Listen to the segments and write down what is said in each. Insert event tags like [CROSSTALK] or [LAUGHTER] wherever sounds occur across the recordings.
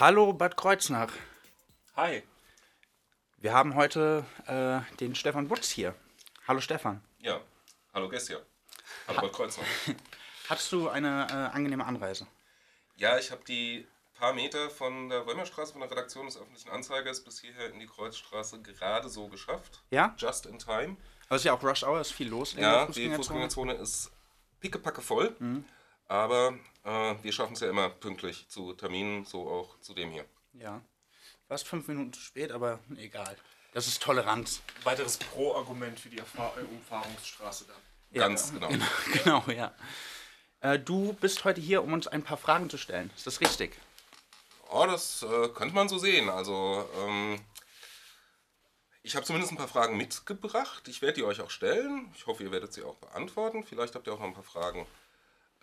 Hallo Bad Kreuznach. Hi. Wir haben heute äh, den Stefan Wutz hier. Hallo Stefan. Ja, hallo Gessia. Hallo Bad Kreuznach. [LAUGHS] Hattest du eine äh, angenehme Anreise? Ja, ich habe die paar Meter von der Römerstraße, von der Redaktion des öffentlichen Anzeigers bis hierher in die Kreuzstraße gerade so geschafft. Ja? Just in time. Aber es ist ja auch Rush Hour, ist viel los in Ja, der die Fußgängerzone. Ist pickepacke voll. Aber äh, wir schaffen es ja immer pünktlich zu Terminen, so auch zu dem hier. Ja. Warst fünf Minuten zu spät, aber egal. Das ist Toleranz. Weiteres Pro-Argument für die Erfahr äh, Umfahrungsstraße dann. Ja, Ganz genau. [LAUGHS] Genau, ja. Äh, du bist heute hier, um uns ein paar Fragen zu stellen. Ist das richtig? Oh, das äh, könnte man so sehen. Also, ähm, ich habe zumindest ein paar Fragen mitgebracht. Ich werde die euch auch stellen. Ich hoffe, ihr werdet sie auch beantworten. Vielleicht habt ihr auch noch ein paar Fragen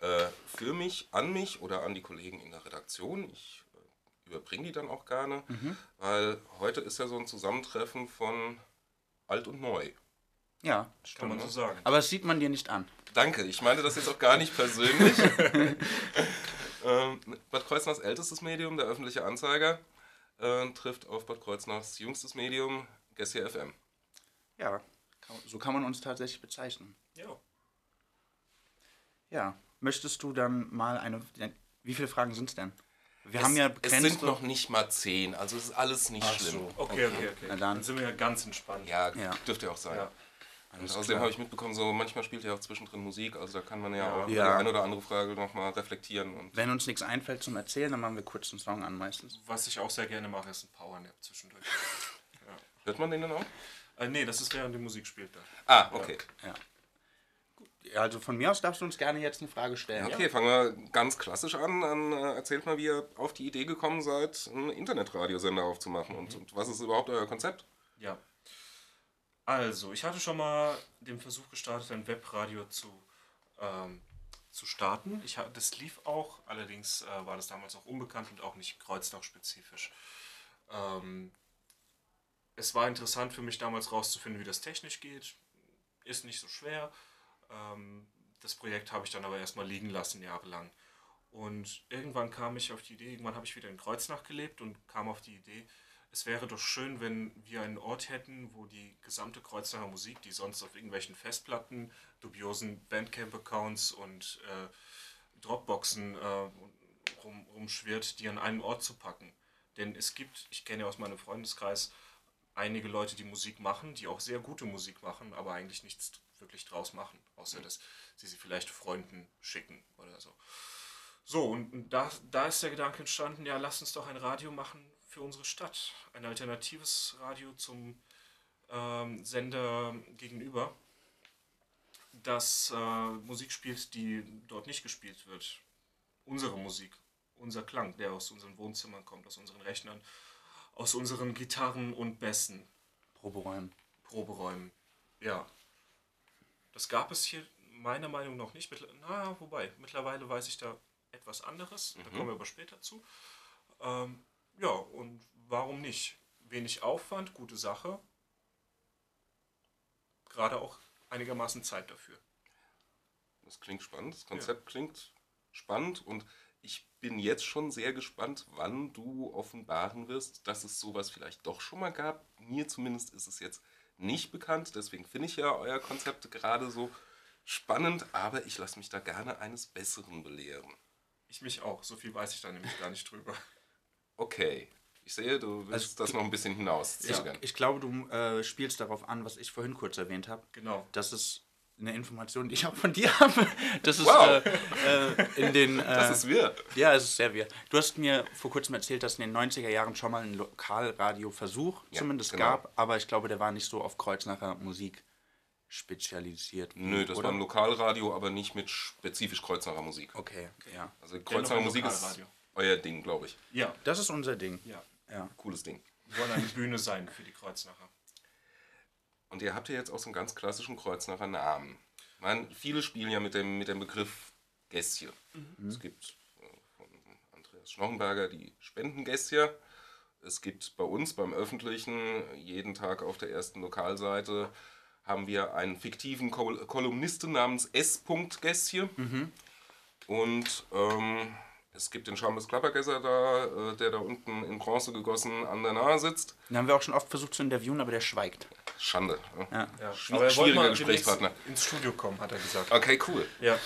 äh, für mich, an mich oder an die Kollegen in der Redaktion. Ich äh, überbringe die dann auch gerne, weil heute ist ja so ein Zusammentreffen von alt und neu. Ja. Kann man so sagen. Aber das sieht man dir nicht an. Danke, ich meine das jetzt auch gar nicht persönlich. [LAUGHS] [LAUGHS] ähm, Bad Kreuznachs ältestes Medium, der öffentliche Anzeiger, äh, trifft auf Bad Kreuznachs jüngstes Medium, Gessia FM. Ja. So kann man uns tatsächlich bezeichnen. Ja. Ja. Möchtest du dann mal eine. Wie viele Fragen sind es denn? Wir es, haben ja es begrenzte. sind noch nicht mal zehn, also es ist alles nicht Ach schlimm. so. Okay, okay, okay. Na dann. dann. sind wir ja ganz entspannt. Ja, Ja. dürfte ja auch sein. Ja. Und außerdem habe ich mitbekommen, so manchmal spielt ja auch zwischendrin Musik, also da kann man ja, Ja. auch Ja. die eine oder andere Frage nochmal reflektieren. Und Wenn uns nichts einfällt zum Erzählen, dann machen wir kurz einen Song an meistens. Was ich auch sehr gerne mache, ist ein Powernap zwischendurch. hört man den dann auch? äh, nee, das ist während die Musik spielt dann. Ah, okay. Ja. Ja, also von mir aus darfst du uns gerne jetzt eine Frage stellen. Okay, fangen wir ganz klassisch an. Dann äh, erzählt mal, wie ihr auf die Idee gekommen seid, einen Internetradiosender aufzumachen und, und was ist überhaupt euer Konzept? Ja. Also, ich hatte schon mal den Versuch gestartet, ein Webradio zu, ähm, zu starten. Ich, das lief auch, allerdings äh, war das damals auch unbekannt und auch nicht Kreuznach-spezifisch. Ähm, es war interessant für mich damals rauszufinden, wie das technisch geht. Ist nicht so schwer. Ähm, das Projekt habe ich dann aber erstmal liegen lassen, jahrelang. Und irgendwann kam ich auf die Idee, irgendwann habe ich wieder in Kreuznach gelebt und kam auf die Idee, es wäre doch schön, wenn wir einen Ort hätten, wo die gesamte Kreuznacher Musik, die sonst auf irgendwelchen Festplatten, dubiosen Bandcamp-Accounts und äh, Dropboxen äh, rum, rumschwirrt, die an einen Ort zu packen. Denn es gibt, ich kenne ja aus meinem Freundeskreis, einige Leute, die Musik machen, die auch sehr gute Musik machen, aber eigentlich nichts wirklich draus machen, außer dass sie sie vielleicht Freunden schicken oder so. So, und da, da ist der Gedanke entstanden, ja, lass uns doch ein Radio machen für unsere Stadt. Ein alternatives Radio zum ähm, Sender gegenüber, das äh, Musik spielt, die dort nicht gespielt wird. Unsere Musik, unser Klang, der aus unseren Wohnzimmern kommt, aus unseren Rechnern, aus unseren Gitarren und Bässen. Proberäumen. Proberäumen. Ja. Das gab es hier meiner Meinung nach nicht. Na, wobei, mittlerweile weiß ich da etwas anderes. Da kommen wir aber später zu. Ähm, ja, und warum nicht? Wenig Aufwand, gute Sache. Gerade auch einigermaßen Zeit dafür. Das klingt spannend. Das Konzept klingt spannend und ich bin jetzt schon sehr gespannt, wann du offenbaren wirst, dass es sowas vielleicht doch schon mal gab. Mir zumindest ist es jetzt nicht bekannt, deswegen finde ich ja euer Konzept gerade so spannend, aber ich lasse mich da gerne eines Besseren belehren. Ich mich auch. So viel weiß ich da nämlich gar nicht drüber. Okay. Ich sehe, du willst Also, das noch ein bisschen hinaus Ich, ich glaube, du äh, spielst darauf an, was ich vorhin kurz erwähnt habe. Genau. Das ist eine Information, die ich auch von dir habe. Das ist Wow. äh, äh, in den. Äh, [LAUGHS] das ist wir. Ja, es ist sehr wir. Du hast mir vor kurzem erzählt, dass es in den 90er Jahren schon mal einen Lokalradioversuch Ja, zumindest genau. gab, aber ich glaube, der war nicht so auf Kreuznacher Musik spezialisiert. Nö, das oder? war ein Lokalradio, aber nicht mit spezifisch Kreuznacher Musik. Okay, ja. Also Kreuznacher Musik ist euer Ding, glaube ich. Ja. Das ist unser Ding. Ja. Ja. Cooles Ding. Wir wollen eine Bühne sein für die Kreuznacher. Und ihr habt ja jetzt auch so einen ganz klassischen Kreuznacher Namen. Meine, viele spielen ja mit dem, mit dem Begriff Gästchen. Es gibt äh, von Andreas Schnochenberger die Spendengästchen. Es gibt bei uns beim Öffentlichen jeden Tag auf der ersten Lokalseite haben wir einen fiktiven Kol Kolumnisten namens S. Gästchen. Und ähm, es gibt den Schambes Klappergesser da, äh, der da unten in Bronze gegossen an der Nahe sitzt. Den haben wir auch schon oft versucht zu interviewen, aber der schweigt. Schande. Ja. Ja. Aber er wollte schwieriger mal Gesprächspartner. ins Studio kommen, hat er gesagt. Okay, cool. Ja.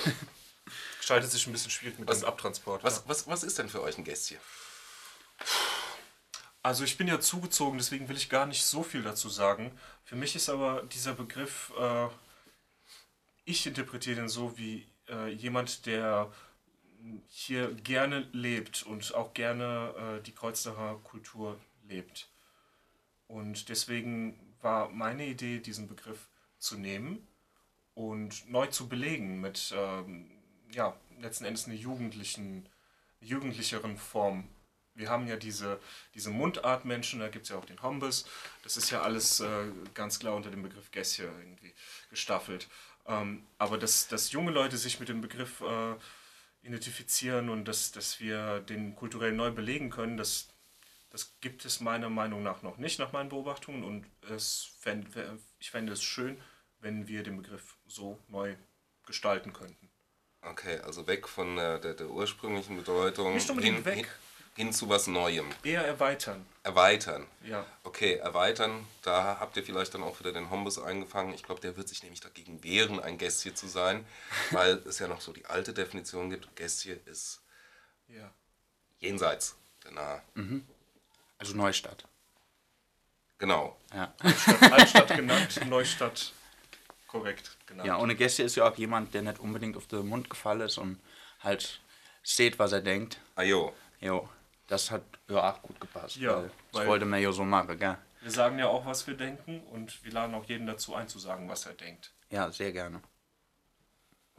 Gestaltet sich ein bisschen schwierig mit Was- dem Abtransport. Was, ja. was, was ist denn für euch ein Gästchen? Also ich bin ja zugezogen, deswegen will ich gar nicht so viel dazu sagen. Für mich ist aber dieser Begriff, äh, ich interpretiere den so wie äh, jemand, der hier gerne lebt und auch gerne äh, die Kreuznacher Kultur lebt. Und deswegen war meine Idee, diesen Begriff zu nehmen und neu zu belegen mit, ähm, ja, letzten Endes eine jugendlichen, jugendlicheren Form. Wir haben ja diese, diese Mundartmenschen, da gibt es ja auch den Hombes. Das ist ja alles äh, ganz klar unter dem Begriff Gäsche irgendwie gestaffelt. Ähm, aber dass, dass junge Leute sich mit dem Begriff äh, identifizieren und dass, dass wir den kulturell neu belegen können, das, das gibt es meiner Meinung nach noch nicht, nach meinen Beobachtungen. Und es fänd, ich fände es schön, wenn wir den Begriff so neu gestalten könnten. Okay, also weg von der, der, der ursprünglichen Bedeutung Nicht unbedingt hin, weg. Hin, hin zu was Neuem. Eher erweitern. Erweitern. Ja. Okay, erweitern. Da habt ihr vielleicht dann auch wieder den Hombus eingefangen. Ich glaube, der wird sich nämlich dagegen wehren, ein Gästchen zu sein, [LAUGHS] weil es ja noch so die alte Definition gibt. Gästchen ist Ja. jenseits der Nahe. Also Neustadt. Genau. Ja. Altstadt, [LAUGHS] Altstadt genannt, Neustadt korrekt genannt. ja, ohne Gäste ist ja auch jemand, der nicht unbedingt auf den Mund gefallen ist und halt steht, was er denkt. Ajo. Jo, das hat ja auch gut gepasst. Ja, weil das weil- wollte man ja so machen, gell? Wir sagen ja auch, was wir denken und wir laden auch jeden dazu ein, zu sagen, was er denkt. Ja, sehr gerne.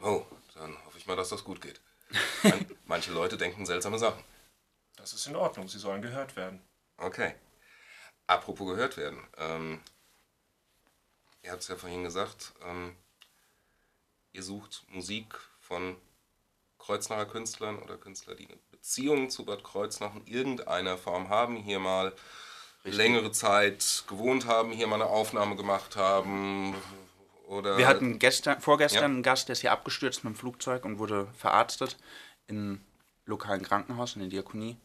Oh, dann hoffe ich mal, dass das gut geht. [LAUGHS] Man, manche Leute denken seltsame Sachen. Das ist in Ordnung, sie sollen gehört werden. Okay. Apropos gehört werden. Ähm, ihr habt es ja vorhin gesagt, ähm, ihr sucht Musik von Kreuznacher Künstlern oder Künstler, die eine Beziehung zu Bad Kreuznach in irgendeiner Form haben, hier mal längere Zeit gewohnt haben, hier mal eine Aufnahme gemacht haben. Oder Wir hatten gestern, vorgestern Ja. einen Gast, der ist hier abgestürzt mit dem Flugzeug und wurde verarztet im lokalen Krankenhaus in der Diakonie.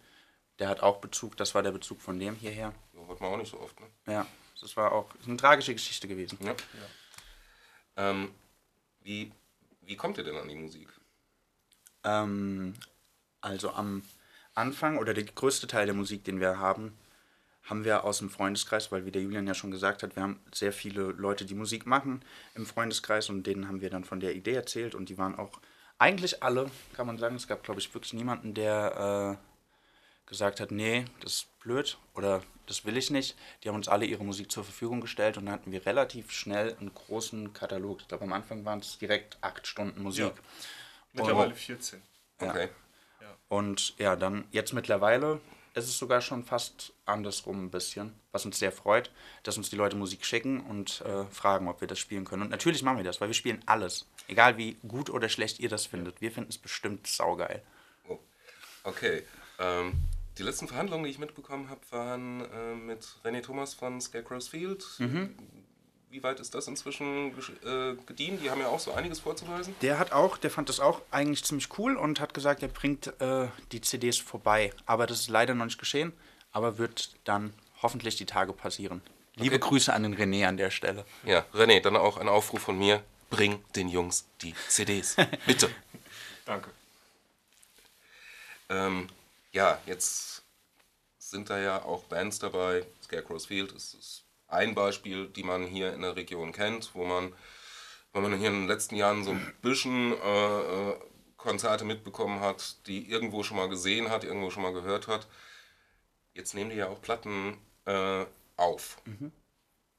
Der hat auch Bezug, das war der Bezug von dem hierher. So hört man auch nicht so oft. Ne? Ja, das war auch das eine tragische Geschichte gewesen. Ja. Ähm, wie, wie kommt ihr denn an die Musik? Ähm, also am Anfang oder der größte Teil der Musik, den wir haben, haben wir aus dem Freundeskreis, weil wie der Julian ja schon gesagt hat, wir haben sehr viele Leute, die Musik machen im Freundeskreis und denen haben wir dann von der Idee erzählt und die waren auch Eigentlich alle, kann man sagen. Es gab, glaube ich, wirklich niemanden, der äh, gesagt hat, nee, das ist blöd oder das will ich nicht. Die haben uns alle ihre Musik zur Verfügung gestellt und dann hatten wir relativ schnell einen großen Katalog. Ich glaube, am Anfang waren es direkt acht Stunden Musik. Ja. Mittlerweile Oh. 14. Okay. Und ja, dann jetzt mittlerweile ist es sogar schon fast andersrum ein bisschen, was uns sehr freut, dass uns die Leute Musik schicken und äh, fragen, ob wir das spielen können. Und natürlich machen wir das, weil wir spielen alles. Egal wie gut oder schlecht ihr das findet. Wir finden es bestimmt saugeil. Oh. Okay. Ähm, die letzten Verhandlungen, die ich mitbekommen habe, waren äh, mit René Thomas von Scarecrow's Field. Wie weit ist das inzwischen äh, gediehen? Die haben ja auch so einiges vorzuweisen. Der hat auch, der fand das auch eigentlich ziemlich cool und hat gesagt, er bringt äh, die CDs vorbei. Aber das ist leider noch nicht geschehen, aber wird dann hoffentlich die Tage passieren. Liebe Grüße an den René an der Stelle. Ja, René, dann auch ein Aufruf von mir. Bring den Jungs die CDs. [LAUGHS] Bitte. Danke. Ähm, ja, jetzt sind da ja auch Bands dabei. Scarecrow's Field ist, ist ein Beispiel, die man hier in der Region kennt, wo man, wo man hier in den letzten Jahren so ein bisschen äh, äh, Konzerte mitbekommen hat, die irgendwo schon mal gesehen hat, irgendwo schon mal gehört hat. Jetzt nehmen die ja auch Platten äh, auf.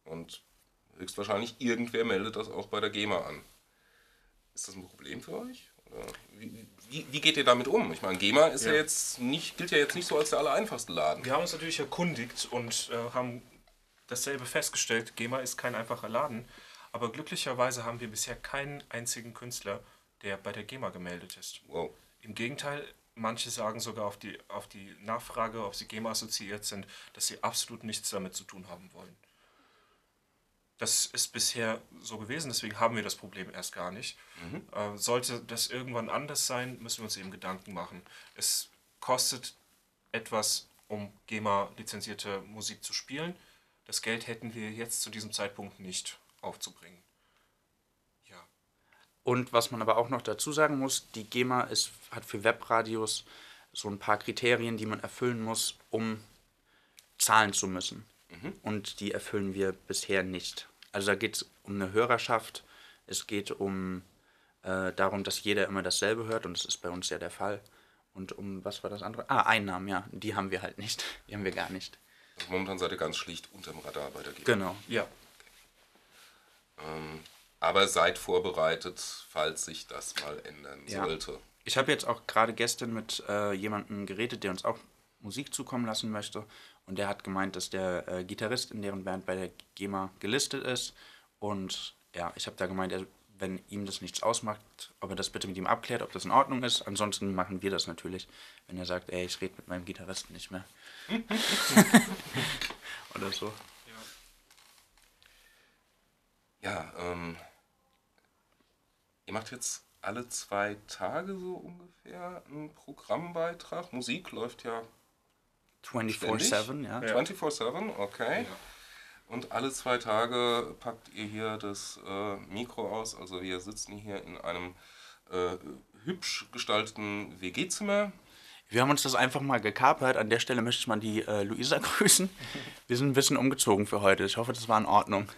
Und höchstwahrscheinlich irgendwer meldet das auch bei der GEMA an. Ist das ein Problem für euch? Wie, wie, wie geht ihr damit um? Ich meine, GEMA ist ja. Ja. jetzt nicht, gilt ja jetzt nicht so als der allereinfachste Laden. Wir haben uns natürlich erkundigt und äh, haben dasselbe festgestellt. GEMA ist kein einfacher Laden, aber glücklicherweise haben wir bisher keinen einzigen Künstler, der bei der GEMA gemeldet ist. Wow. Im Gegenteil, manche sagen sogar auf die, auf die Nachfrage, ob sie GEMA assoziiert sind, dass sie absolut nichts damit zu tun haben wollen. Das ist bisher so gewesen, deswegen haben wir das Problem erst gar nicht. Äh, sollte das irgendwann anders sein, müssen wir uns eben Gedanken machen. Es kostet etwas, um GEMA-lizenzierte Musik zu spielen. Das Geld hätten wir jetzt zu diesem Zeitpunkt nicht aufzubringen. Ja. Und was man aber auch noch dazu sagen muss, die GEMA ist, hat für Webradios so ein paar Kriterien, die man erfüllen muss, um zahlen zu müssen. Und die erfüllen wir bisher nicht. Also da geht es um eine Hörerschaft, es geht um äh, darum, dass jeder immer dasselbe hört und das ist bei uns ja der Fall. Und um, was war das andere? Ah, Einnahmen, ja, die haben wir halt nicht. [LAUGHS] Die haben wir gar nicht. Also momentan seid ihr ganz schlicht unterm Radar bei der GEMA. Genau. Ja. Ähm, aber seid vorbereitet, falls sich das mal ändern Ja. sollte. Ich habe jetzt auch gerade gestern mit äh, jemandem geredet, der uns auch Musik zukommen lassen möchte. Und der hat gemeint, dass der äh, Gitarrist in deren Band bei der GEMA gelistet ist. Und ja, ich habe da gemeint, er, wenn ihm das nichts ausmacht, ob er das bitte mit ihm abklärt, ob das in Ordnung ist. Ansonsten machen wir das natürlich, wenn er sagt, ey, ich rede mit meinem Gitarristen nicht mehr. [LAUGHS] Oder so. Ja, ähm, ihr macht jetzt alle zwei Tage so ungefähr einen Programmbeitrag. Musik läuft ja 24-7, ja. 24-7, okay. Und alle zwei Tage packt ihr hier das äh, Mikro aus. Also wir sitzen hier in einem äh, hübsch gestalteten WG-Zimmer. Wir haben uns das einfach mal gekapert. An der Stelle möchte ich mal die äh, Luisa [LAUGHS] grüßen. Wir sind ein bisschen umgezogen für heute. Ich hoffe, das war in Ordnung.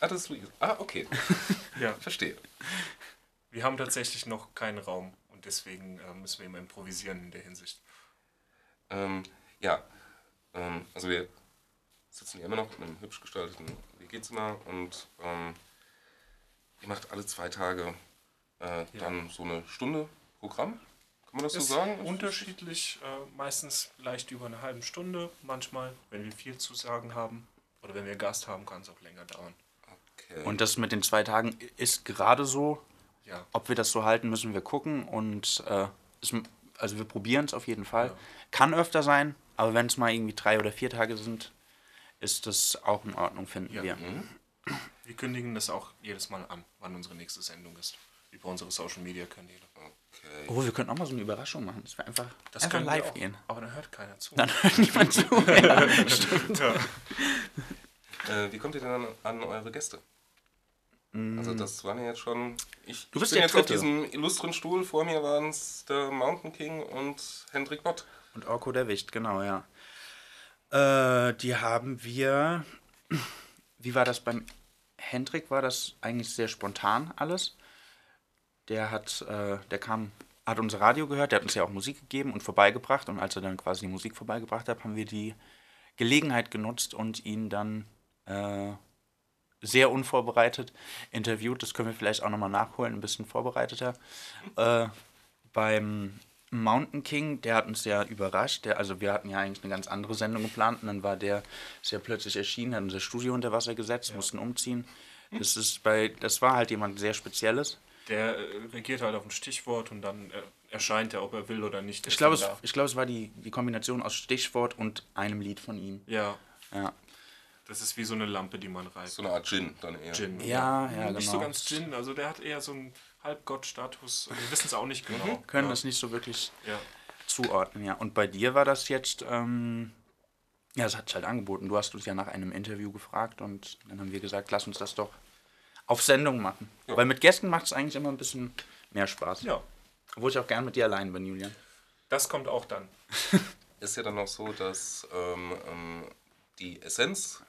Ah, das ist Luise. Ah, okay. [LAUGHS] ja. Verstehe. Wir haben tatsächlich noch keinen Raum und deswegen äh, müssen wir immer improvisieren in der Hinsicht. Ähm, ja, ähm, also wir sitzen hier immer noch in einem hübsch gestalteten WG-Zimmer und ähm, ihr macht alle zwei Tage äh, dann so eine Stunde Programm. Kann man das so sagen? unterschiedlich, äh, meistens leicht über eine halbe Stunde, manchmal, wenn wir viel zu sagen haben oder wenn wir Gast haben, kann es auch länger dauern. Okay. Und das mit den zwei Tagen ist gerade so. Ja. Ob wir das so halten, müssen wir gucken. Und äh, es, also wir probieren es auf jeden Fall. Kann öfter sein, aber wenn es mal irgendwie drei oder vier Tage sind, ist das auch in Ordnung, finden Ja. wir. Wir kündigen das auch jedes Mal an, wann unsere nächste Sendung ist. Über unsere Social Media Kanäle. Okay. Oh, wir könnten auch mal so eine Überraschung machen. Das wäre einfach, Das einfach wir live auch, gehen. Aber dann hört keiner zu. Dann hört niemand zu. [LAUGHS] Ja, [LAUGHS] stimmt. Ja. [LAUGHS] Äh, wie kommt ihr denn an, an eure Gäste? Also das waren ja jetzt schon... Ich, Mm. Du bist ich bin jetzt auf Dritte. diesem illustren Stuhl. Vor mir waren es der Mountain King und Hendrik Bott. Und Orko der Wicht, genau, ja. Äh, die haben wir. [CLEARS THROAT] Wie war das beim Hendrik? War das eigentlich sehr spontan alles? Der hat, äh, der kam, hat unser Radio gehört, der hat uns ja auch Musik gegeben und vorbeigebracht. Und als er dann quasi die Musik vorbeigebracht hat, haben wir die Gelegenheit genutzt und ihn dann äh, sehr unvorbereitet interviewt. Das können wir vielleicht auch nochmal nachholen, ein bisschen vorbereiteter. Äh, beim Mountain King, der hat uns ja überrascht. Der, also wir hatten ja eigentlich eine ganz andere Sendung geplant und dann war der sehr plötzlich erschienen, hat unser Studio unter Wasser gesetzt, mussten umziehen. Das ist bei, das war halt jemand sehr Spezielles. Der äh, reagiert halt auf ein Stichwort und dann äh, erscheint er, ob er will oder nicht. Ich glaube, es, ich glaube, es war die, die Kombination aus Stichwort und einem Lied von ihm. Ja, Ja. das ist wie so eine Lampe, die man reibt. So eine Art Gin dann eher. Gin. Ja, ja, Nicht so genau. ganz Gin, also der hat eher so einen Halbgott-Status. Wir wissen es auch nicht genau. Können ja. das nicht so wirklich Ja. zuordnen, ja. Und bei dir war das jetzt, ähm, ja, es hat sich halt angeboten. Du hast uns ja nach einem Interview gefragt und dann haben wir gesagt, lass uns das doch auf Sendung machen. Ja. Weil mit Gästen macht es eigentlich immer ein bisschen mehr Spaß. ja, Obwohl ich auch gern mit dir allein bin, Julian. das kommt auch dann. [LAUGHS] Ist ja dann auch so, dass ähm, ähm, die Essenz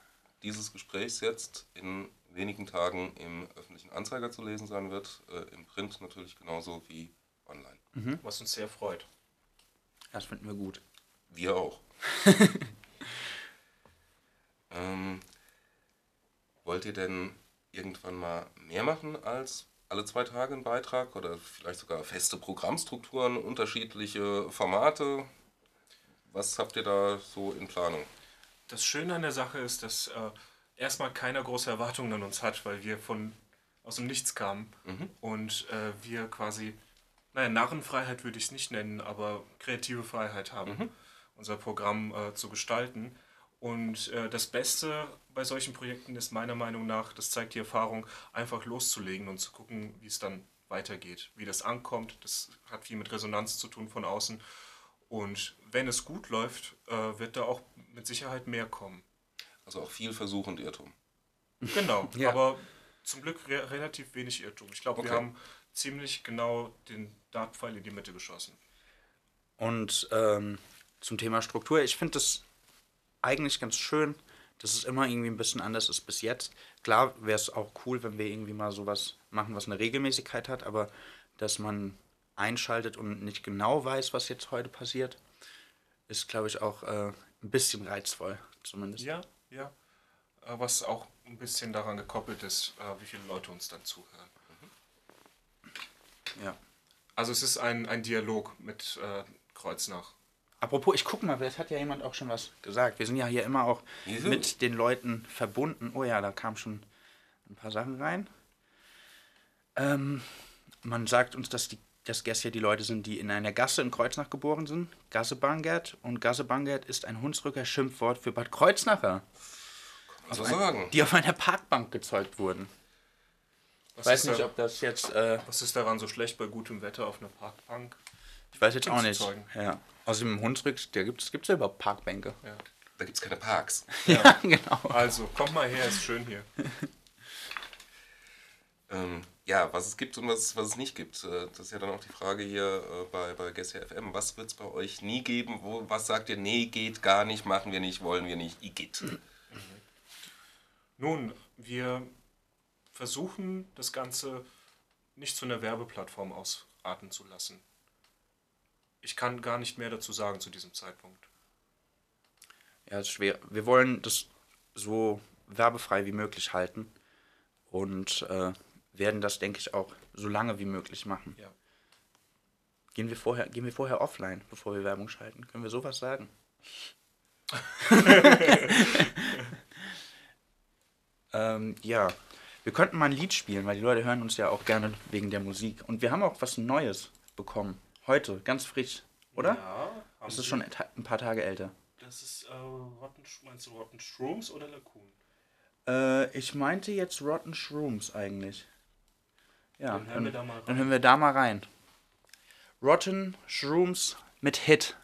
dieses Gesprächs jetzt in wenigen Tagen im öffentlichen Anzeiger zu lesen sein wird. Äh, Im Print natürlich genauso wie online. Was uns sehr freut. Das finden wir gut. Wir auch. [LAUGHS] ähm, wollt ihr denn irgendwann mal mehr machen als alle zwei Tage einen Beitrag oder vielleicht sogar feste Programmstrukturen, unterschiedliche Formate? Was habt ihr da so in Planung? Das Schöne an der Sache ist, dass äh, erstmal keiner große Erwartungen an uns hat, weil wir von aus dem Nichts kamen und äh, wir quasi, naja, Narrenfreiheit würde ich es nicht nennen, aber kreative Freiheit haben, unser Programm äh, zu gestalten. Und äh, das Beste bei solchen Projekten ist meiner Meinung nach, das zeigt die Erfahrung, einfach loszulegen und zu gucken, wie es dann weitergeht, wie das ankommt. Das hat viel mit Resonanz zu tun von außen. Und wenn es gut läuft, äh, wird da auch mit Sicherheit mehr kommen. Also auch viel Versuch und Irrtum. Genau, [LAUGHS] Ja. aber zum Glück re relativ wenig Irrtum. Ich glaube, wir Okay. haben ziemlich genau den Dartpfeil in die Mitte geschossen. Und ähm, zum Thema Struktur, ich finde das eigentlich ganz schön, dass es immer irgendwie ein bisschen anders ist bis jetzt. Klar wäre es auch cool, wenn wir irgendwie mal sowas machen, was eine Regelmäßigkeit hat, aber dass man einschaltet und nicht genau weiß, was jetzt heute passiert, ist, glaube ich, auch äh, ein bisschen reizvoll, zumindest. Ja, ja. Äh, Was auch ein bisschen daran gekoppelt ist, äh, wie viele Leute uns dann zuhören. ja. Also es ist ein, ein Dialog mit äh, Kreuznach. Apropos, ich guck mal, vielleicht hat ja jemand auch schon was gesagt. Wir sind ja hier immer auch Juhu. mit den Leuten verbunden. Oh ja, da kamen schon ein paar Sachen rein. Ähm, man sagt uns, dass die dass Gäste ja die Leute sind, die in einer Gasse in Kreuznach geboren sind. Gasse Bangert. Und Gasse Bangert ist ein Hunsrücker Schimpfwort für Bad Kreuznacher, Also sagen. die auf einer Parkbank gezeugt wurden. Was, Ich weiß nicht, da, ob das jetzt. Äh, was ist daran so schlecht bei gutem Wetter auf einer Parkbank? ich weiß jetzt auch nicht. Ja. Außerdem im Hunsrück, da gibt es ja überhaupt Parkbänke. Ja. Da gibt es keine Parks. [LAUGHS] Ja, genau. Also, kommt mal her, ist schön hier. [LAUGHS] Ähm, ja, was es gibt und was, was es nicht gibt. Äh, Das ist ja dann auch die Frage hier äh, bei, bei Gessia FM. Was wird es bei euch nie geben? Wo, was sagt ihr, nee, geht gar nicht, machen wir nicht, wollen wir nicht, igitt. Nun, wir versuchen das Ganze nicht zu einer Werbeplattform ausarten zu lassen. Ich kann gar nicht mehr dazu sagen zu diesem Zeitpunkt. Ja, ist schwer. Wir wollen das so werbefrei wie möglich halten und äh, werden das, denke ich, auch so lange wie möglich machen. Ja. Gehen wir, vorher, gehen wir vorher offline, bevor wir Werbung schalten? Können wir sowas sagen? [LAUGHS] ähm, ja, wir könnten mal ein Lied spielen, weil die Leute hören uns ja auch gerne wegen der Musik. Und wir haben auch was Neues bekommen. Heute, ganz frisch, oder? Ja, Das ist schon ein paar Tage älter. Das ist äh, Rotten, meinst du Rotten Shrooms oder Lacoon? Äh, ich meinte jetzt Rotten Shrooms eigentlich. Ja, Dann hören wir da mal rein. Dann hören wir da mal rein. Rotten Shrooms mit Hit.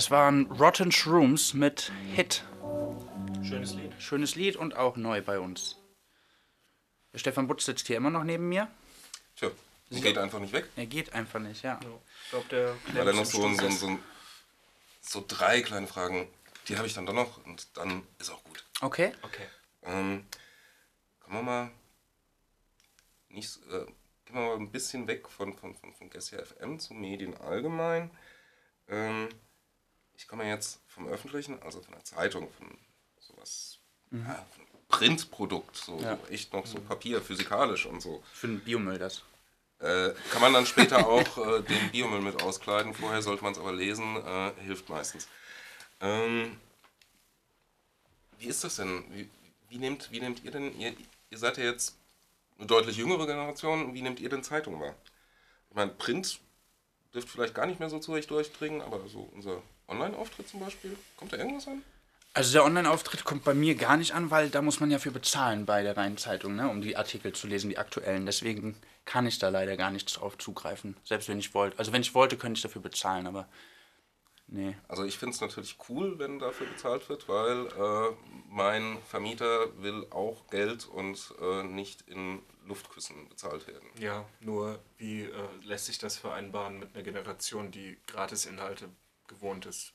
Das waren Rotten Shrooms mit Hit. Schönes Lied. Schönes Lied und auch neu bei uns. Der Stefan Butz sitzt hier immer noch neben mir. Tja, geht einfach nicht weg. Er geht einfach nicht, ja. Ich glaube, der Weil dann noch so, so, so, so drei kleine Fragen, die habe ich dann doch noch und dann ist auch gut. Okay. Okay. Ähm, kommen wir mal nicht, äh, gehen wir mal ein bisschen weg von, von, von, von Gessia FM zu Medien allgemein. Ähm, ich komme jetzt vom Öffentlichen, also von der Zeitung, von sowas, ja, von Printprodukt, so, Ja. so echt noch so Papier, physikalisch und so. Für den Biomüll das. Äh, kann man dann später [LAUGHS] auch äh, den Biomüll mit auskleiden. Vorher sollte man es aber lesen, äh, hilft meistens. Ähm, wie ist das denn? Wie, wie, nehmt, wie nehmt ihr denn, ihr, ihr seid ja jetzt eine deutlich jüngere Generation, wie nehmt ihr denn Zeitung wahr? Ich meine, Print dürfte vielleicht gar nicht mehr so zu euch durchdringen, aber so unser Online-Auftritt zum Beispiel, kommt da irgendwas an? Also der Online-Auftritt kommt bei mir gar nicht an, weil da muss man ja für bezahlen bei der Rheinzeitung, ne, um die Artikel zu lesen, die aktuellen. Deswegen kann ich da leider gar nicht drauf zugreifen, selbst wenn ich wollte. Also wenn ich wollte, könnte ich dafür bezahlen, aber nee. Also ich finde es natürlich cool, wenn dafür bezahlt wird, weil äh, mein Vermieter will auch Geld und äh, nicht in Luftküssen bezahlt werden. Ja, nur wie äh, lässt sich das vereinbaren mit einer Generation, die Gratisinhalte gewohnt ist?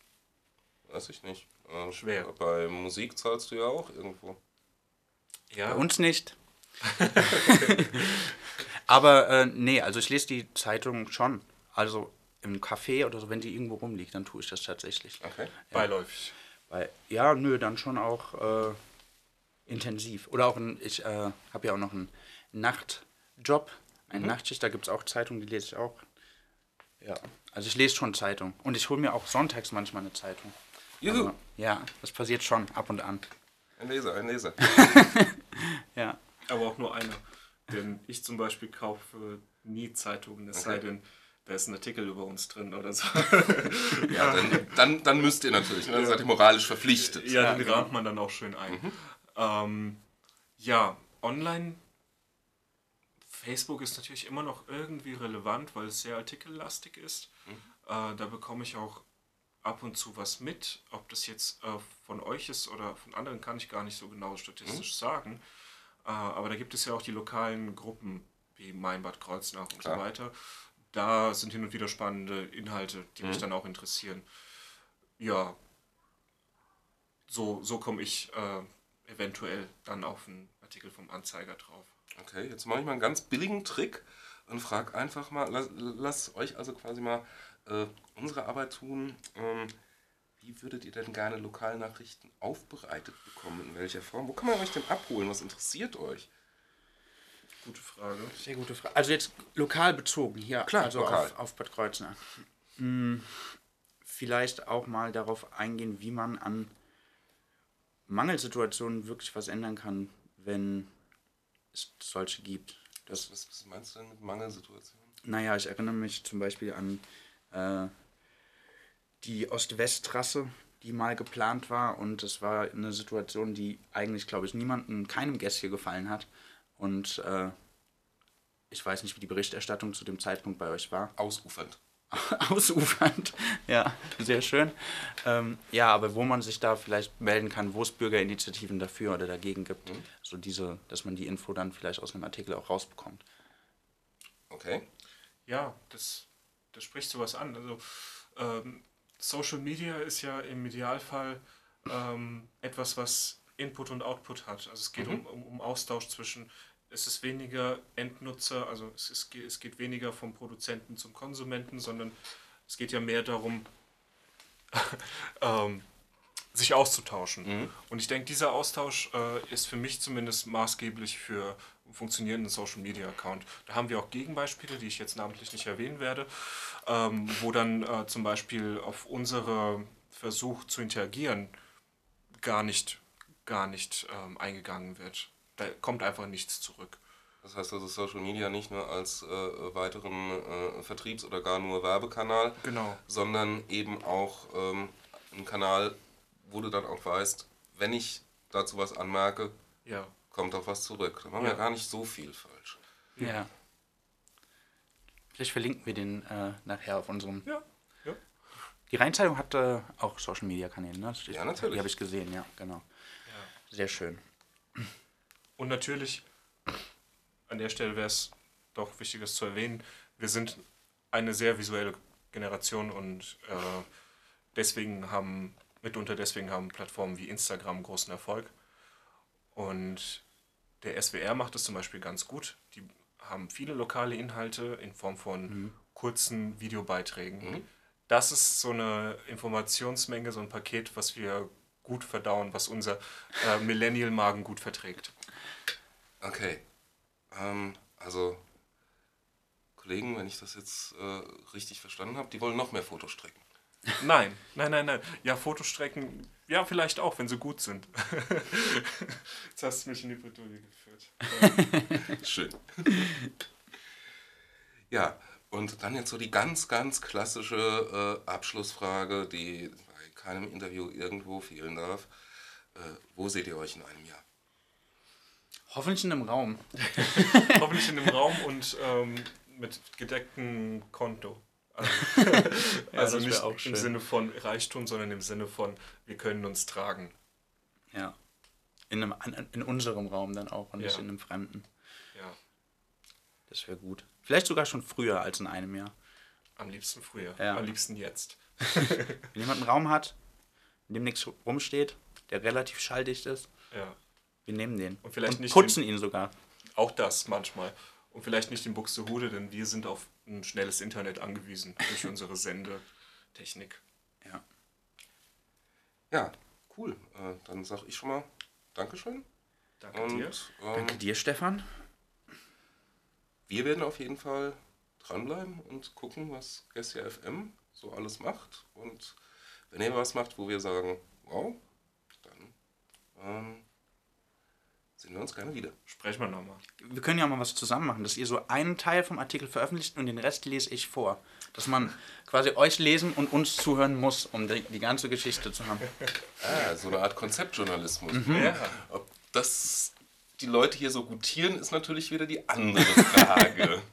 Weiß ich nicht. Äh, Schwer. Bei Musik zahlst du ja auch irgendwo. Ja, Bei uns nicht. [LAUGHS] [LAUGHS] aber äh, nee, also ich lese die Zeitung schon. Also im Café oder so, wenn die irgendwo rumliegt, dann tue ich das tatsächlich. Okay. beiläufig. Weil, ja, nö, dann schon auch äh, intensiv. Oder auch, ein, ich äh, habe ja auch noch einen Nachtjob, eine Nachtschicht, da gibt es auch Zeitungen, die lese ich auch. Ja, also ich lese schon Zeitung. Und ich hole mir auch sonntags manchmal eine Zeitung. Juhu, Aber, ja, das passiert schon ab und an. ein Leser, ein Leser. [LAUGHS] Ja. Aber auch nur eine. Denn ich zum Beispiel kaufe nie Zeitungen, es sei Okay. denn, da ist ein Artikel über uns drin oder so. [LAUGHS] Ja, dann, dann, dann müsst ihr natürlich, ne? dann seid ihr moralisch verpflichtet. Ja, Ja, den genau. rahmt man dann auch schön ein. Ähm, ja, online. Facebook ist natürlich immer noch irgendwie relevant, weil es sehr artikellastig ist. Äh, da bekomme ich auch ab und zu was mit. Ob das jetzt äh, von euch ist oder von anderen, kann ich gar nicht so genau statistisch sagen. Äh, aber da gibt es ja auch die lokalen Gruppen wie Mein Bad Kreuznach und Klar. so weiter. Da sind hin und wieder spannende Inhalte, die mich dann auch interessieren. Ja, so, so komme ich äh, eventuell dann auf einen Artikel vom Anzeiger drauf. Okay, jetzt mache ich mal einen ganz billigen Trick und frage einfach mal, lass, lass euch also quasi mal äh, unsere Arbeit tun. Ähm, wie würdet ihr denn gerne Lokalnachrichten aufbereitet bekommen? In welcher Form? Wo kann man euch denn abholen? Was interessiert euch? Gute Frage. Sehr gute Frage. Also jetzt lokal bezogen hier, Klar, also lokal. Auf, auf Bad Kreuznach. Hm, vielleicht auch mal darauf eingehen, wie man an Mangelsituationen wirklich was ändern kann, wenn es solche gibt. Das, Was, was meinst du denn mit Mangelsituationen? naja, ich erinnere mich zum Beispiel an äh, die Ost-West-Trasse, die mal geplant war und es war eine Situation, die eigentlich, glaube ich, niemandem, keinem Gast hier gefallen hat. Und äh, ich weiß nicht, wie die Berichterstattung zu dem Zeitpunkt bei euch war. Ausufernd. [LAUGHS] Ausufernd. Ja, sehr schön. Ähm, ja, aber wo man sich da vielleicht melden kann, wo es Bürgerinitiativen dafür oder dagegen gibt. So diese, dass man die Info dann vielleicht aus einem Artikel auch rausbekommt. Okay. Ja, das, das spricht sowas an. Also ähm, Social Media ist ja im Idealfall ähm, etwas, was Input und Output hat. Also es geht um, um, um Austausch zwischen, es ist weniger Endnutzer, also es, ist, es geht weniger vom Produzenten zum Konsumenten, sondern es geht ja mehr darum, [LAUGHS] ähm, sich auszutauschen. Und ich denke, dieser Austausch äh, ist für mich zumindest maßgeblich für einen funktionierenden Social Media Account. Da haben wir auch Gegenbeispiele, die ich jetzt namentlich nicht erwähnen werde, ähm, wo dann äh, zum Beispiel auf unsere Versuch zu interagieren gar nicht, gar nicht ähm, eingegangen wird. Da kommt einfach nichts zurück. Das heißt also Social Media nicht nur als äh, weiteren äh, Vertriebs- oder gar nur Werbekanal, Genau. sondern eben auch ähm, ein Kanal, wo du dann auch weißt, wenn ich dazu was anmerke, Ja. kommt auch was zurück. Da machen Ja. wir gar nicht so viel falsch. Ja. Vielleicht verlinken wir den äh, nachher auf unserem Ja. ja. Die Rheinzeitung hatte auch Social Media Kanäle, ne? Ja, natürlich. Die habe ich gesehen, ja, genau. Sehr schön. Und natürlich, an der Stelle wäre es doch wichtig, es zu erwähnen, wir sind eine sehr visuelle Generation und äh, deswegen haben, mitunter deswegen haben Plattformen wie Instagram großen Erfolg. Und der SWR macht es zum Beispiel ganz gut. Die haben viele lokale Inhalte in Form von kurzen Videobeiträgen. Das ist so eine Informationsmenge, so ein Paket, was wir gut verdauen, was unser äh, Millennial-Magen gut verträgt. Okay. Ähm, also, Kollegen, wenn ich das jetzt äh, richtig verstanden habe, die wollen noch mehr Fotostrecken. [LAUGHS] Nein, nein, nein, nein. Ja, Fotostrecken, ja, vielleicht auch, wenn sie gut sind. [LAUGHS] Jetzt hast du mich in die Bredouille geführt. [LAUGHS] Schön. ja, und dann jetzt so die ganz, ganz klassische äh, Abschlussfrage, die bei keinem Interview irgendwo fehlen darf. Äh, wo seht ihr euch in einem Jahr? Hoffentlich in einem Raum. [LAUGHS] Hoffentlich in dem Raum und ähm, mit gedecktem Konto. Also, [LAUGHS] also das wär nicht im schön. Sinne von Reichtum, sondern im Sinne von, wir können uns tragen. Ja. In, einem, in unserem Raum dann auch und nicht Ja. in einem fremden. Ja, Das wäre gut. Vielleicht sogar schon früher als in einem Jahr. am liebsten früher, Ja. am liebsten jetzt. [LAUGHS] Wenn jemand einen Raum hat, in dem nichts rumsteht, der relativ schalldicht ist, Ja. Wir nehmen den. Und vielleicht nicht putzen ihn sogar. Auch das manchmal. Und vielleicht nicht in Buxtehude, denn wir sind auf ein schnelles Internet angewiesen durch [LAUGHS] unsere Sendetechnik. Ja. Ja, cool. Äh, dann sag ich schon mal Dankeschön. Danke Und dir. ähm, Danke dir, Stefan. wir werden auf jeden Fall dranbleiben und gucken, was Gessia FM so alles macht. Und wenn ihr was macht, wo wir sagen, wow, dann ähm, sehen wir uns gerne wieder. Sprechen wir nochmal. Wir können ja auch mal was zusammen machen, dass ihr so einen Teil vom Artikel veröffentlicht und den Rest lese ich vor. Dass man quasi euch lesen und uns zuhören muss, um die, die ganze Geschichte zu haben. Ah, so eine Art Konzeptjournalismus. Ja. Ob das die Leute hier so gutieren, ist natürlich wieder die andere Frage. [LAUGHS]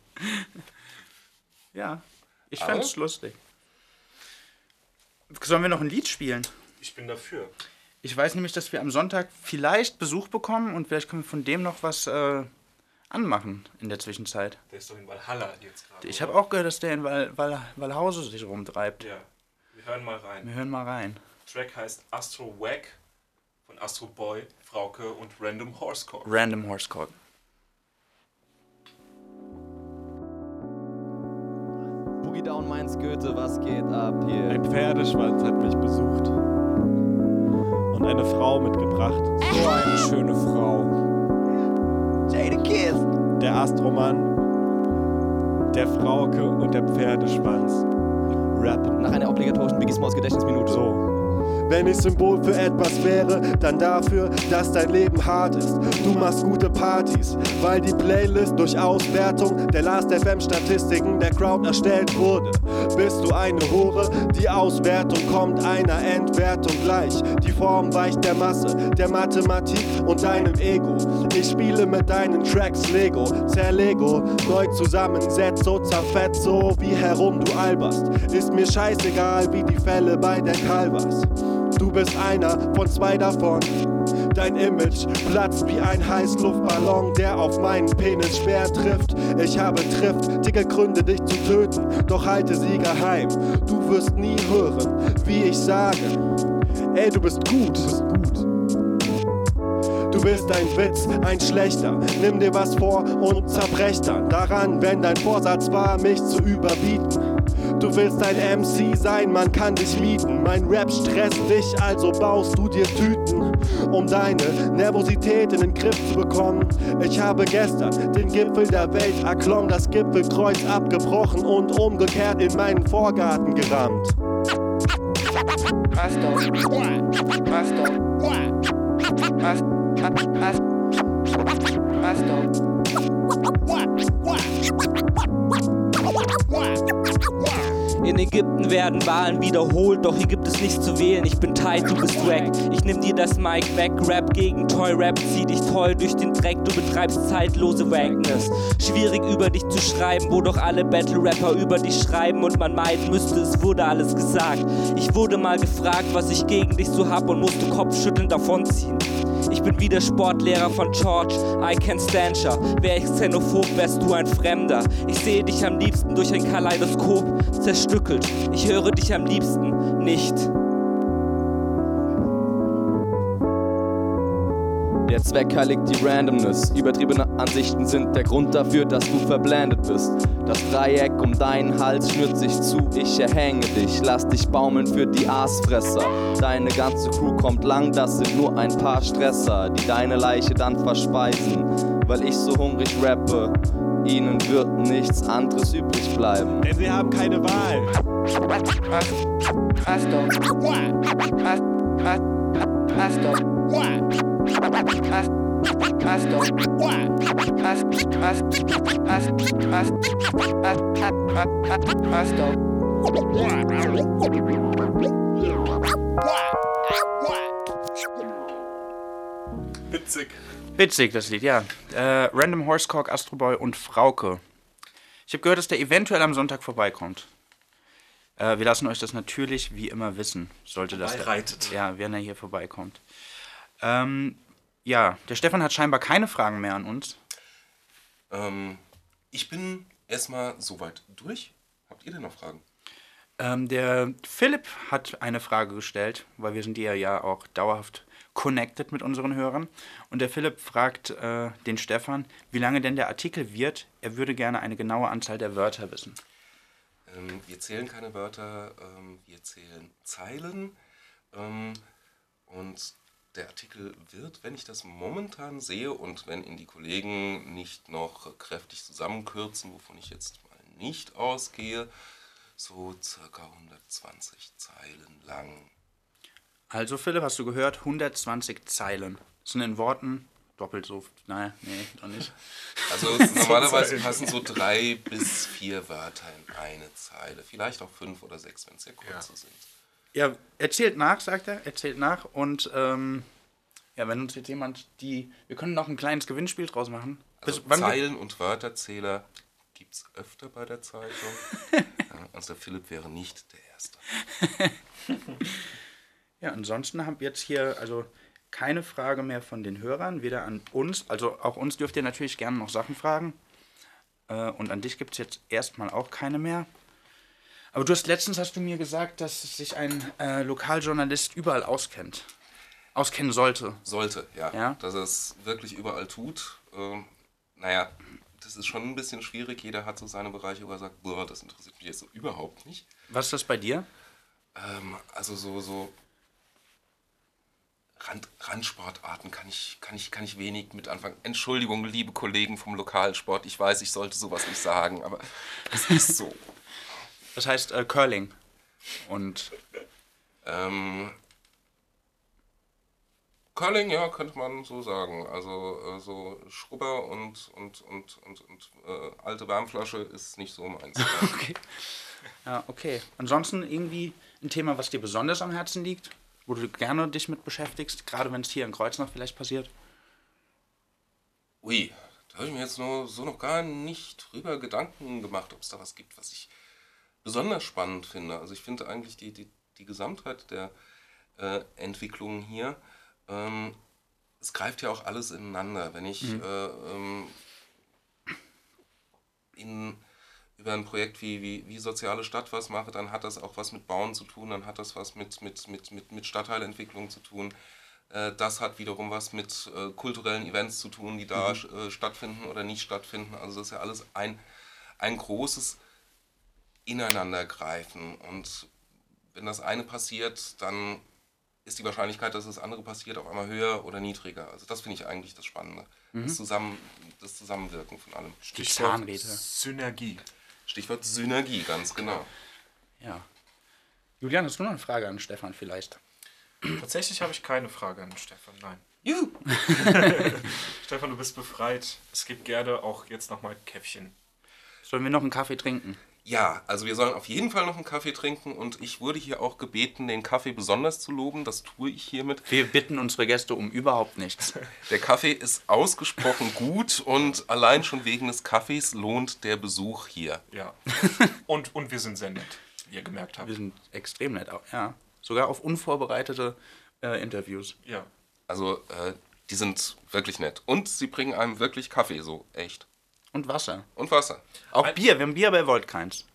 Ja, ich fand's lustig. Sollen wir noch ein Lied spielen? Ich bin dafür. Ich weiß nämlich, dass wir am Sonntag vielleicht Besuch bekommen und vielleicht können wir von dem noch was äh, anmachen in der Zwischenzeit. Der ist doch in Valhalla jetzt gerade. Ich habe auch gehört, dass der in Val Val Valhause sich rumtreibt. Ja. Wir hören mal rein. Wir hören mal rein. Track heißt Astro Wack von Astro Boy, Frauke und Random Horsecore. Random Horsecock. Boogie Down Mainz Goethe, was geht ab hier? Ein Pferdeschwanz hat mich besucht und eine Frau mitgebracht. So eine schöne Frau. Jada Kiss! Der Astromann, der Frauke und der Pferdeschwanz. Rap. Nach einer obligatorischen Biggie Smalls Gedächtnisminute. So. Wenn ich Symbol für etwas wäre, dann dafür, dass dein Leben hart ist. Du machst gute Partys, weil die Playlist durch Auswertung der Last.fm-Statistiken der Crowd erstellt wurde. Bist du eine Hure? Die Auswertung kommt einer Endwertung gleich. Die Form weicht der Masse, der Mathematik und deinem Ego. Ich spiele mit deinen Tracks Lego, zerlego, neu zusammensetzt, so zerfetzt, so wie herum du alberst. Ist mir scheißegal, wie die Fälle bei der Calvas. Du bist einer von zwei davon. Dein Image platzt wie ein Heißluftballon, der auf meinen Penis schwer trifft. Ich habe triftige Gründe, dich zu töten, doch halte sie geheim. Du wirst nie hören, wie ich sage. Ey, du bist gut. Du bist gut. Du bist ein Witz, ein schlechter. Nimm dir was vor und zerbrech dann daran, wenn dein Vorsatz war, mich zu überbieten. Du willst ein MC sein, man kann dich mieten. Mein Rap stresst dich, also baust du dir Tüten, um deine Nervosität in den Griff zu bekommen. Ich habe gestern den Gipfel der Welt erklommen, das Gipfelkreuz abgebrochen und umgekehrt in meinen Vorgarten gerammt. Pasto. Pasto. Pas- pa- pas- Pasto. In Ägypten werden Wahlen wiederholt, doch hier gibt es nicht zu wählen, ich bin tight, du bist wack. Ich nimm dir das Mic weg, Rap gegen Toy Rap, zieh dich toll durch den Dreck, du betreibst zeitlose Wackness. Schwierig über dich zu schreiben, wo doch alle Battle-Rapper über dich schreiben und man meiden müsste, es wurde alles gesagt. Ich wurde mal gefragt, was ich gegen dich so hab und musste kopfschüttelnd davonziehen. Ich bin wie der Sportlehrer von George, I can stand ya. Wär ich xenophob, wärst du ein Fremder. Ich sehe dich am liebsten durch ein Kaleidoskop zerstückelt. Ich höre dich am liebsten nicht. Der Zweck heiligt die Randomness. Übertriebene Ansichten sind der Grund dafür, dass du verblendet bist. Das Dreieck um deinen Hals schnürt sich zu, ich erhänge dich, lass dich baumeln für die Aasfresser. Deine ganze Crew kommt lang, das sind nur ein paar Stresser, die deine Leiche dann verspeisen. Weil ich so hungrig rappe, ihnen wird nichts anderes übrig bleiben. Denn sie haben keine Wahl. Astor. Astor. Astor. Astor. Witzig. Witzig, das Lied, ja. Äh, Random Horsecock, Astro Boy und Frauke. Ich habe gehört, dass der eventuell am Sonntag vorbeikommt. Äh, wir lassen euch das natürlich wie immer wissen, sollte das. Vorbeireitet. Ja, wenn er hier vorbeikommt. Ähm, ja, der Stefan hat scheinbar keine Fragen mehr an uns. Ähm, ich bin erstmal soweit durch. Habt ihr denn noch Fragen? Ähm, der Philipp hat eine Frage gestellt, weil wir sind ja ja auch dauerhaft connected mit unseren Hörern. Und der Philipp fragt äh, den Stefan, wie lange denn der Artikel wird. Er würde gerne eine genaue Anzahl der Wörter wissen. Ähm, wir zählen keine Wörter, ähm, wir zählen Zeilen. Ähm, und der Artikel wird, wenn ich das momentan sehe und wenn ihn die Kollegen nicht noch kräftig zusammenkürzen, wovon ich jetzt mal nicht ausgehe, so circa 120 Zeilen lang. Also Philipp, hast du gehört, 120 Zeilen. Das sind in Worten doppelt so. Nein, nee, doch nicht. Also [LAUGHS] normalerweise passen so drei bis vier Wörter in eine Zeile. Vielleicht auch fünf oder sechs, wenn es sehr kurze sind. Ja, erzählt nach, sagt er. Erzählt nach. Und ähm, ja, wenn uns jetzt jemand die. Wir können noch ein kleines Gewinnspiel draus machen. Also Zeilen- und Wörterzähler gibt es öfter bei der Zeitung. [LAUGHS] also Philipp wäre nicht der Erste. [LAUGHS] Ja, ansonsten haben wir jetzt hier also keine Frage mehr von den Hörern, weder an uns, also auch uns dürft ihr natürlich gerne noch Sachen fragen. Äh, und an dich gibt es jetzt erstmal auch keine mehr. Aber du hast letztens hast du mir gesagt, dass sich ein äh, Lokaljournalist überall auskennt. Auskennen sollte. Sollte, ja. Ja? Dass er es wirklich überall tut. Ähm, naja, das ist schon ein bisschen schwierig. Jeder hat so seine Bereiche, wo er sagt, boah, das interessiert mich jetzt so überhaupt nicht. Was ist das bei dir? Ähm, also so, so Rand, Randsportarten kann ich, kann, ich, kann ich wenig mit anfangen. Entschuldigung, liebe Kollegen vom Lokalsport, ich weiß, ich sollte sowas nicht sagen, aber es ist so. [LAUGHS] Das heißt äh, Curling. Und Ähm, Curling, ja, könnte man so sagen. Also äh, so Schrubber und, und, und, und, und äh, alte Wärmflasche ist nicht so meins. [LAUGHS] okay. Ja, okay. Ansonsten irgendwie ein Thema, was dir besonders am Herzen liegt, wo du gerne dich mit beschäftigst, gerade wenn es hier in Kreuznach vielleicht passiert. Ui, da habe ich mir jetzt nur, so noch gar nicht drüber Gedanken gemacht, ob es da was gibt, was ich besonders spannend finde. Also ich finde eigentlich die, die, die Gesamtheit der äh, Entwicklung hier, ähm, es greift ja auch alles ineinander. Wenn ich äh, ähm, in, über ein Projekt wie, wie, wie Soziale Stadt was mache, dann hat das auch was mit Bauen zu tun, dann hat das was mit, mit, mit, mit, mit Stadtteilentwicklung zu tun. Äh, Das hat wiederum was mit äh, kulturellen Events zu tun, die da äh, stattfinden oder nicht stattfinden. Also das ist ja alles ein, ein großes Ineinandergreifen. Und wenn das eine passiert, dann ist die Wahrscheinlichkeit, dass das andere passiert, auf einmal höher oder niedriger. Also das finde ich eigentlich das Spannende. Das, Zusammen, das Zusammenwirken von allem. Zahnräder. Synergie. Stichwort Synergie, ganz genau. Ja. Julian, hast du noch eine Frage an Stefan vielleicht? Tatsächlich habe ich keine Frage an Stefan, nein. Juhu! [LAUGHS] Stefan, du bist befreit. Es gibt gerne auch jetzt nochmal Käffchen. Sollen wir noch einen Kaffee trinken? Ja, also wir sollen auf jeden Fall noch einen Kaffee trinken und ich wurde hier auch gebeten, den Kaffee besonders zu loben. Das tue ich hiermit. Wir bitten unsere Gäste um überhaupt nichts. [LAUGHS] Der Kaffee ist ausgesprochen gut und allein schon wegen des Kaffees lohnt der Besuch hier. Ja. Und, und wir sind sehr nett, wie ihr gemerkt habt. Wir sind extrem nett, auch, ja. Sogar auf unvorbereitete äh, Interviews. Ja. Also, äh, die sind wirklich nett. Und sie bringen einem wirklich Kaffee, so echt. Und Wasser. Und Wasser. Auch Bier. Wir haben Bier, aber ihr wollt keins.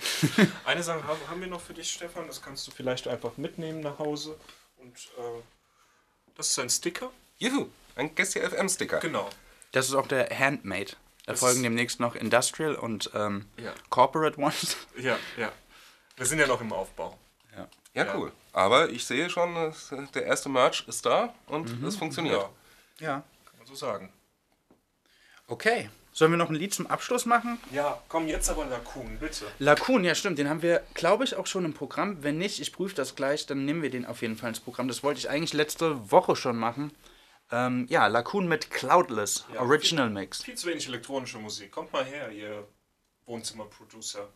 [LAUGHS] Eine Sache haben, wir noch für dich, Stefan. Das kannst du vielleicht einfach mitnehmen nach Hause. Und äh, das ist ein Sticker. Juhu, ein Gestia FM Sticker. Genau. Das ist auch der Handmade. Da Das- folgen demnächst noch Industrial und ähm, Ja. Corporate Ones. [LAUGHS] Ja, ja. Wir sind ja noch im Aufbau. Ja, Ja. cool. Aber ich sehe schon, es- der erste Merch ist da und es funktioniert. Ja, Ja. kann man so sagen. Okay. Sollen wir noch ein Lied zum Abschluss machen? Ja, komm jetzt aber Lakun, bitte. Lacun, ja stimmt, den haben wir, glaube ich, auch schon im Programm. Wenn nicht, ich prüfe das gleich, dann nehmen wir den auf jeden Fall ins Programm. Das wollte ich eigentlich letzte Woche schon machen. Ähm, ja, Lacun mit Cloudless, Ja, Original Mix. Viel zu wenig elektronische Musik. Kommt mal her, ihr Wohnzimmerproducer.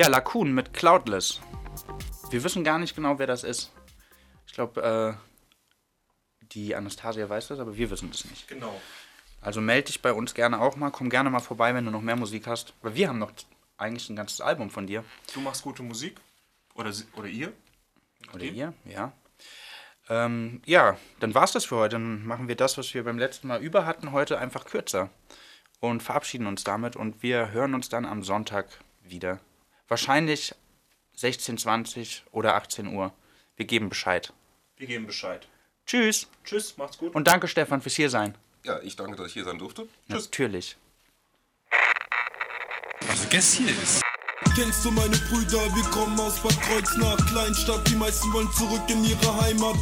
Ja, Lacun mit Cloudless. Wir wissen gar nicht genau, wer das ist. Ich glaube, äh, die Anastasia weiß das, aber wir wissen das nicht. Genau. Also melde dich bei uns gerne auch mal. Komm gerne mal vorbei, wenn du noch mehr Musik hast. Weil wir haben noch eigentlich ein ganzes Album von dir. Du machst gute Musik. Oder, oder ihr. Oder ihr, ja. Ähm, ja, dann war's das für heute. Dann machen wir das, was wir beim letzten Mal über hatten, heute einfach kürzer. Und verabschieden uns damit. Und wir hören uns dann am Sonntag wieder. Wahrscheinlich 16.20 oder 18 Uhr. Wir geben Bescheid. Wir geben Bescheid. Tschüss. Tschüss, macht's gut. Und danke, Stefan, fürs hier sein. Ja, ich danke, dass ich hier sein durfte. Tschüss. Natürlich. Guess hier ist. Kennst du meine Brüder? Wir kommen aus Bad Kreuznach, Kleinstadt. Die meisten wollen zurück in ihre Heimat.